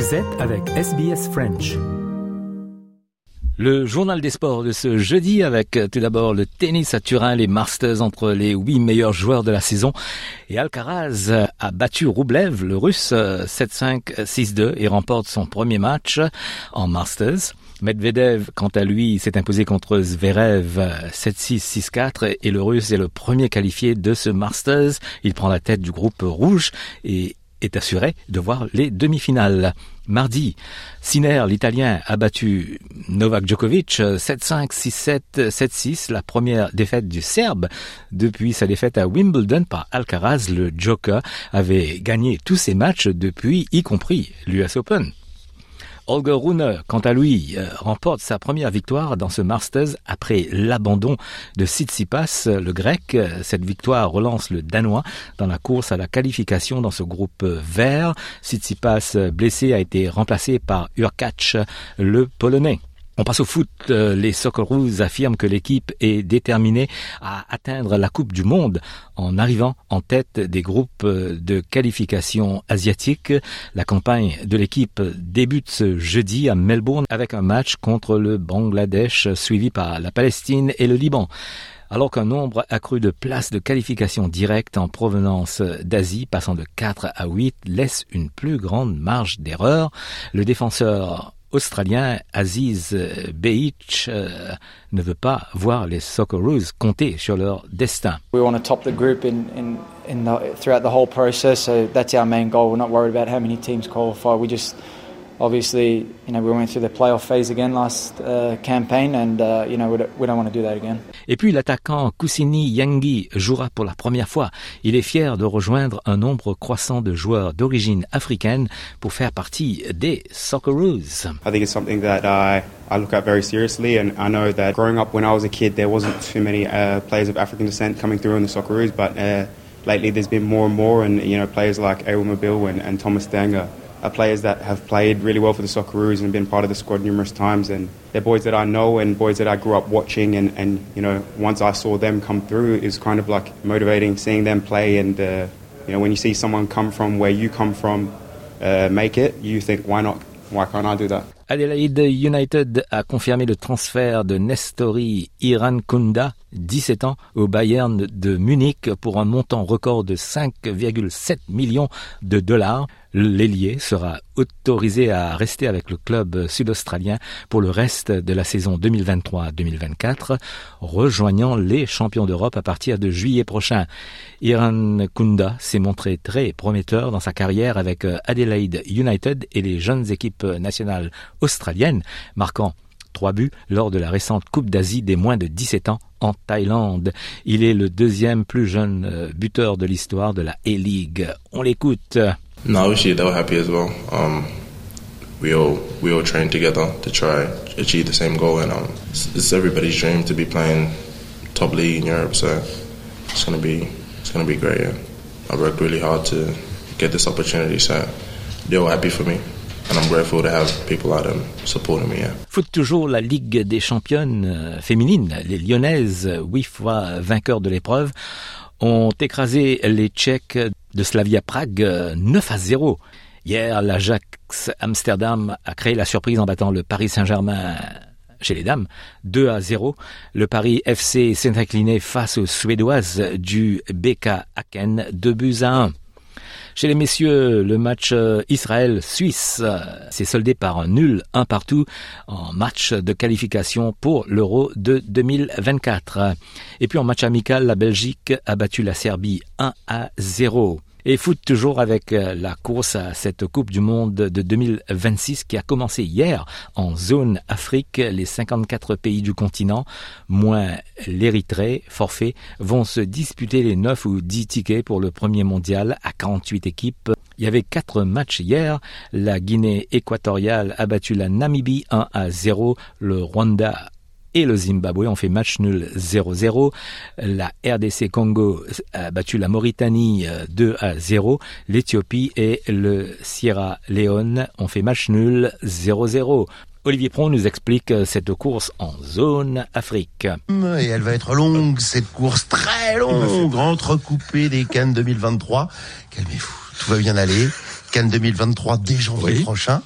Vous êtes avec SBS French. Le journal des sports de ce jeudi avec tout d'abord le tennis à Turin, les Masters entre les huit meilleurs joueurs de la saison. Et Alcaraz a battu Roublev, le russe, 7-5, euh, 6-2 et remporte son premier match en Masters. Medvedev, quant à lui, s'est imposé contre Zverev 7-6, 6-4 et le russe est le premier qualifié de ce Masters. Il prend la tête du groupe rouge et est assuré de voir les demi-finales. Mardi, Sinner, l'Italien, a battu Novak Djokovic 7-5, 6-7, 7-6, la première défaite du Serbe depuis sa défaite à Wimbledon par Alcaraz. Le Joker avait gagné tous ses matchs depuis, y compris l'US Open. Holger Rune, quant à lui, euh, remporte sa première victoire dans ce Masters après l'abandon de Tsitsipas, le grec. Cette victoire relance le danois dans la course à la qualification dans ce groupe vert. Tsitsipas, blessé, a été remplacé par Urkac, le polonais. On passe au foot. Euh, les Socceroos affirment que l'équipe est déterminée à atteindre la Coupe du Monde en arrivant en tête des groupes de qualification asiatique. La campagne de l'équipe débute ce jeudi à Melbourne avec un match contre le Bangladesh suivi par la Palestine et le Liban alors qu'un nombre accru de places de qualification directe en provenance d'Asie, passant de 4 à 8, laisse une plus grande marge d'erreur. Le défenseur australien Aziz Beich euh, ne veut pas voir les Socceroos compter sur leur destin. We want to top the group in, in, in the, throughout the whole process, so that's our main goal. We're not worried about how many teams qualify. We just obviously, you know, we went through the playoff phase again last uh, campaign, and uh, you know, we don't, we don't, want to do that again. Et puis l'attaquant Kusini Yangi jouera pour la première fois. Il est fier de rejoindre un nombre croissant de joueurs d'origine africaine pour faire partie des Socceroos. I think it's something that I I look at very seriously, and I know that growing up when I was a kid, there wasn't too many uh, players of African descent coming through in the Socceroos, but uh, lately there's been more and more, and you know, players like Errol Mobile and, and Thomas Danger are players that have played really well for the Socceroos and been part of the squad numerous times. And they're boys that I know and boys that I grew up watching. And, and you know, once I saw them come through, it was kind of like motivating seeing them play. And, uh, you know, when you see someone come from where you come from uh, make it, you think, why not? Why can't I do that? Adelaide United a confirmé le transfert de Nestori Irankunda, 17 ans, au Bayern de Munich pour un montant record de 5,7 millions de dollars. L'ailier sera autorisé à rester avec le club sud-australien pour le reste de la saison 2023-2024, rejoignant les champions d'Europe à partir de juillet prochain. Iran Kunda s'est montré très prometteur dans sa carrière avec Adelaide United et les jeunes équipes nationales australiennes, marquant trois buts lors de la récente Coupe d'Asie des moins de 17 ans en Thaïlande. Il est le deuxième plus jeune buteur de l'histoire de la A-League. On l'écoute. No, obviously they were happy as well. Um, we all we all trained together to try achieve the same goal, and um, it's, it's, everybody's dream to be playing top league in Europe. So it's gonna be it's gonna be great. Yeah. I worked really hard to get this opportunity, so they're all happy for me. Foot toujours la Ligue des championnes euh, féminines. Les Lyonnaises, huit fois vainqueurs de l'épreuve, ont écrasé les Tchèques de Slavia Prague 9 à 0. Hier, l'Ajax Amsterdam a créé la surprise en battant le Paris Saint-Germain chez les dames 2 à 0. Le Paris FC s'est incliné face aux Suédoises du BK Aken 2 buts à 1. Chez les messieurs, le match Israël-Suisse s'est soldé par un nul un partout en match de qualification pour l'Euro de 2024. Et puis en match amical, la Belgique a battu la Serbie 1 à 0. Et foot toujours avec la course à cette Coupe du Monde de 2026 qui a commencé hier en zone Afrique. Les 54 pays du continent, moins l'Érythrée, forfait, vont se disputer les 9 ou 10 tickets pour le premier mondial à 48 équipes. Il y avait quatre matchs hier. La Guinée équatoriale a battu la Namibie 1 à 0. Le Rwanda et le Zimbabwe ont fait match nul 0-0. La RDC Congo a battu la Mauritanie 2 à 0. L'Éthiopie et le Sierra Leone ont fait match nul 0-0. Olivier Pron nous explique cette course en zone Afrique. Et elle va être longue, cette course très longue, entrecoupée des Cannes 2023. Calmez-vous, tout va bien aller. Cannes 2023 dès janvier prochain.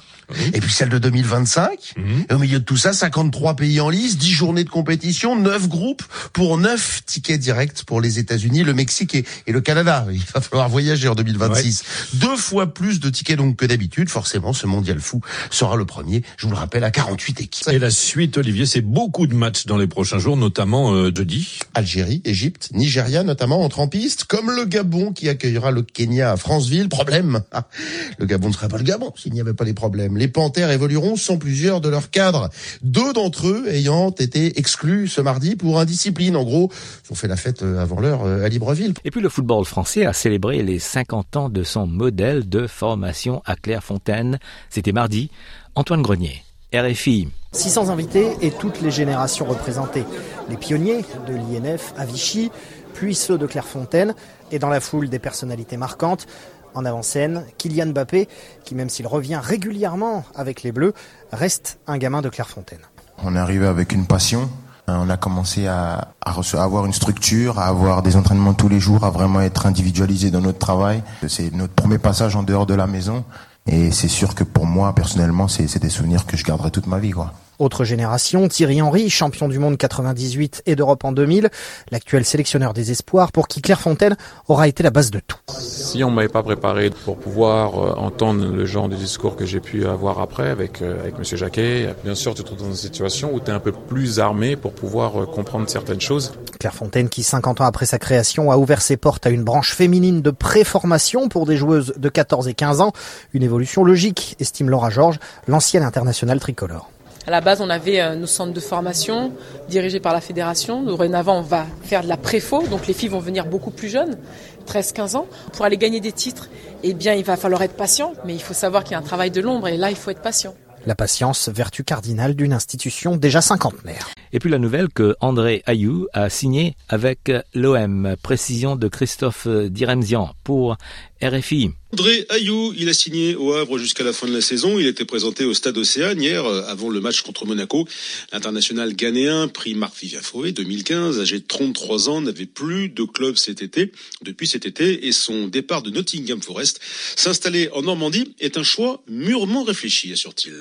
Et puis celle de 2025. Et au milieu de tout ça, 53 pays en lice, 10 journées de compétition, 9 groupes pour 9 tickets directs pour les États-Unis, le Mexique et, et, le Canada. Il va falloir voyager en 2026. Deux fois plus de tickets donc que d'habitude. Forcément, ce mondial fou sera le premier, je vous le rappelle, à 48 équipes. Et la suite, Olivier, c'est beaucoup de matchs dans les prochains jours, notamment euh, jeudi. Algérie, Égypte, Nigeria notamment entre en piste, comme le Gabon qui accueillera le Kenya à Franceville. Problème, le Gabon ne serait pas le Gabon s'il n'y avait pas des problèmes les Panthères évolueront sans plusieurs de leurs cadres. Deux d'entre eux ayant été exclus ce mardi pour indiscipline. En gros, ils ont fait la fête euh, avant l'heure euh, à Libreville. Et puis le football français a célébré les 50 ans de son modèle de formation à Clairefontaine. C'était mardi. Antoine Grenier. RFI. 600 invités et toutes les générations représentées. Les pionniers de l'INF à Vichy, puis ceux de Clairefontaine, et dans la foule des personnalités marquantes, en avant-scène, Kylian Mbappé, qui même s'il revient régulièrement avec les Bleus, reste un gamin de Clairefontaine. On est arrivé avec une passion. On a commencé à, à, avoir une structure, à avoir des entraînements tous les jours, à vraiment être individualisé dans notre travail. C'est notre premier passage en dehors de la maison. Et c'est sûr que pour moi, personnellement, c'est des souvenirs que je garderai toute ma vie. Quoi. Autre génération, Thierry Henry, champion du monde 98 et d'Europe en 2000, l'actuel sélectionneur des espoirs pour qui Clairefontaine aura été la base de tout. Si on m'avait pas préparé pour pouvoir euh, entendre le genre de discours que j'ai pu avoir après avec euh, avec monsieur Jacquet, bien sûr tu te retrouves dans une situation où tu es un peu plus armé pour pouvoir euh, comprendre certaines choses. Clairefontaine qui 50 ans après sa création a ouvert ses portes à une branche féminine de préformation pour des joueuses de 14 et 15 ans, une évolution logique, estime Laura Georges, l'ancienne internationale tricolore. À la base, on avait euh, nos centres de formation dirigés par la fédération. Dorénavant, on va faire de la préfo, donc les filles vont venir beaucoup plus jeunes, 13-15 ans. Pour aller gagner des titres, eh bien, il va falloir être patient, mais il faut savoir qu'il y a un travail de l'ombre, et là, il faut être patient. La patience, vertu cardinale d'une institution déjà cinquantenaire. Et puis la nouvelle que André Ayou a signé avec l'OM. Précision de Christophe Diremzian pour RFI. André Ayou, il a signé au Havre jusqu'à la fin de la saison. Il était présenté au Stade Océane hier, avant le match contre Monaco. L'international ghanéen, pris Marc-Vivien Fauvé, 2015, âgé de 33 ans, n'avait plus de club cet été, depuis cet été, et son départ de Nottingham Forest, s'installer en Normandie, est un choix mûrement réfléchi, assure-t-il.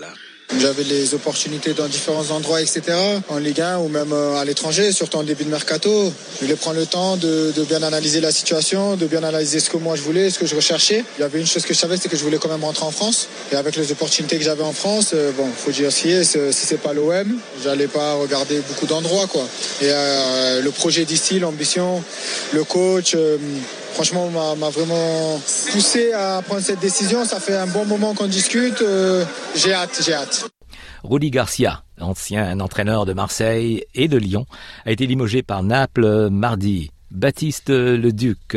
J'avais les opportunités dans différents endroits, etc. En Ligue 1 ou même à l'étranger, surtout en début de mercato. Je voulais prendre le temps de, de, bien analyser la situation, de bien analyser ce que moi je voulais, ce que je recherchais. Il y avait une chose que je savais, c'est que je voulais quand même rentrer en France. Et avec les opportunités que j'avais en France, euh, bon, faut dire si, si c'est pas l'OM, j'allais pas regarder beaucoup d'endroits, quoi. Et euh, le projet d'ici, l'ambition, le coach. Euh, franchement, m'a vraiment poussé à prendre cette décision. Ça fait un bon moment qu'on discute. Euh, j'ai hâte, j'ai hâte. Rudy Garcia, ancien entraîneur de Marseille et de Lyon, a été limogé par Naples mardi. Baptiste Leduc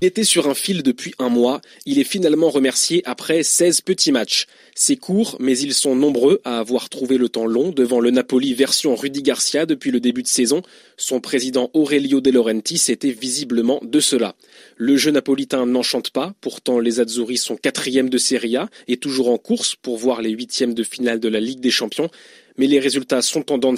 Il était sur un fil depuis un mois. Il est finalement remercié après 16 petits matchs. C'est court, mais ils sont nombreux à avoir trouvé le temps long devant le Napoli version Rudy Garcia depuis le début de saison. Son président Aurelio De Laurentiis était visiblement de cela. Le jeu napolitain n'enchante pas, pourtant les Azzurri sont quatrième de Serie A et toujours en course pour voir les huitièmes de finale de la Ligue des Champions mais les résultats sont en dents.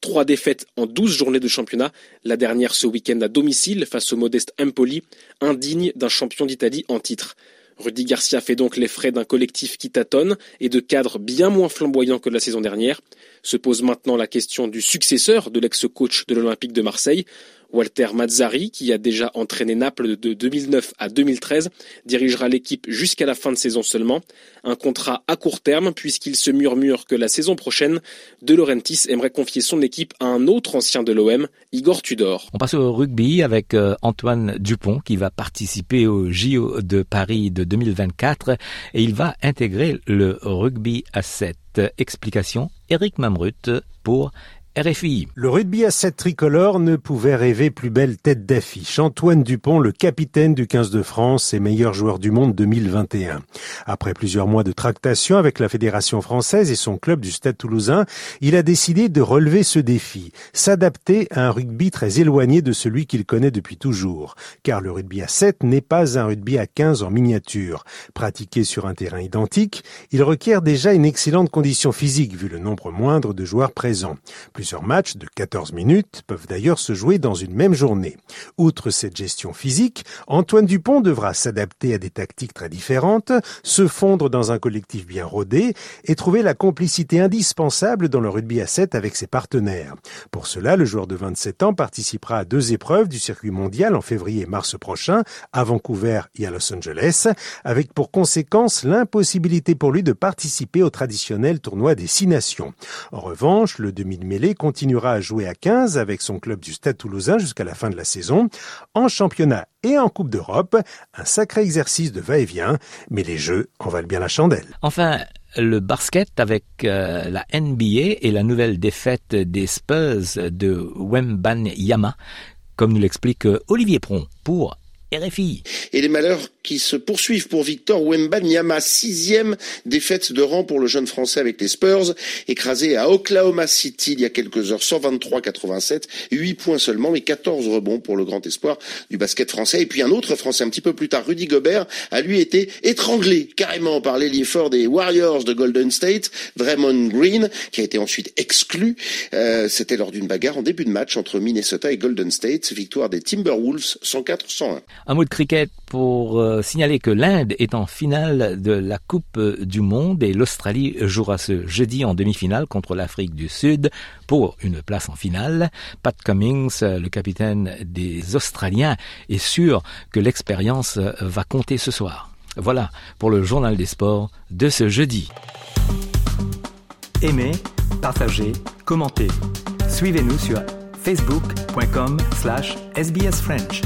Trois défaites en douze journées de championnat, la dernière ce week-end à domicile face au modeste Empoli, indigne d'un champion d'Italie en titre. Rudy Garcia fait donc les frais d'un collectif qui tâtonne et de cadres bien moins flamboyants que la saison dernière. Se pose maintenant la question du successeur de l'ex-coach de l'Olympique de Marseille. Walter Mazzari, qui a déjà entraîné Naples de 2009 à 2013, dirigera l'équipe jusqu'à la fin de saison seulement. Un contrat à court terme puisqu'il se murmure que la saison prochaine, De Laurentiis aimerait confier son équipe à un autre ancien de l'OM, Igor Tudor. On passe au rugby avec Antoine Dupont qui va participer au JO de Paris de 2024 et il va intégrer le rugby à 7. Explication Eric Mamrut pour RFI. Le rugby à 7 tricolore ne pouvait rêver plus belle tête d'affiche. Antoine Dupont, le capitaine du 15 de France et meilleur joueur du monde 2021. Après plusieurs mois de tractation avec la Fédération française et son club du Stade toulousain, il a décidé de relever ce défi, s'adapter à un rugby très éloigné de celui qu'il connaît depuis toujours. Car le rugby à 7 n'est pas un rugby à 15 en miniature. Pratiqué sur un terrain identique, il requiert déjà une excellente condition physique vu le nombre moindre de joueurs présents Plusieurs matchs de 14 minutes peuvent d'ailleurs se jouer dans une même journée. Outre cette gestion physique, Antoine Dupont devra s'adapter à des tactiques très différentes, se fondre dans un collectif bien rodé et trouver la complicité indispensable dans le rugby à 7 avec ses partenaires. Pour cela, le joueur de 27 ans participera à deux épreuves du circuit mondial en février et mars prochain à Vancouver et à Los Angeles, avec pour conséquence l'impossibilité pour lui de participer au traditionnel tournoi des six nations. En revanche, le demi de mêlée continuera à jouer à 15 avec son club du Stade toulousain jusqu'à la fin de la saison. En championnat et en Coupe d'Europe, un sacré exercice de va-et-vient, mais les jeux en valent bien la chandelle. Enfin, le basket avec euh, la NBA et la nouvelle défaite des Spurs de Wembanyama, comme nous l'explique Olivier Pron pour Et les malheurs qui se poursuivent pour Victor Wembanyama, sixième défaite de rang pour le jeune français avec les Spurs, écrasé à Oklahoma City il y a quelques heures, 123-87, 8 points seulement, mais 14 rebonds pour le grand espoir du basket français. Et puis un autre français un petit peu plus tard, Rudy Gobert, a lui été étranglé carrément par l'ailier fort des Warriors de Golden State, Draymond Green, qui a été ensuite exclu. Euh, C'était lors d'une bagarre en début de match entre Minnesota et Golden State, victoire des Timberwolves 104-101. Un mot de cricket pour euh, signaler que l'Inde est en finale de la Coupe du Monde et l'Australie jouera ce jeudi en demi-finale contre l'Afrique du Sud pour une place en finale. Pat Cummings, le capitaine des Australiens, est sûr que l'expérience va compter ce soir. Voilà pour le journal des sports de ce jeudi. Aimez, partagez, commentez. Suivez-nous sur facebook.com slash sbsfrench.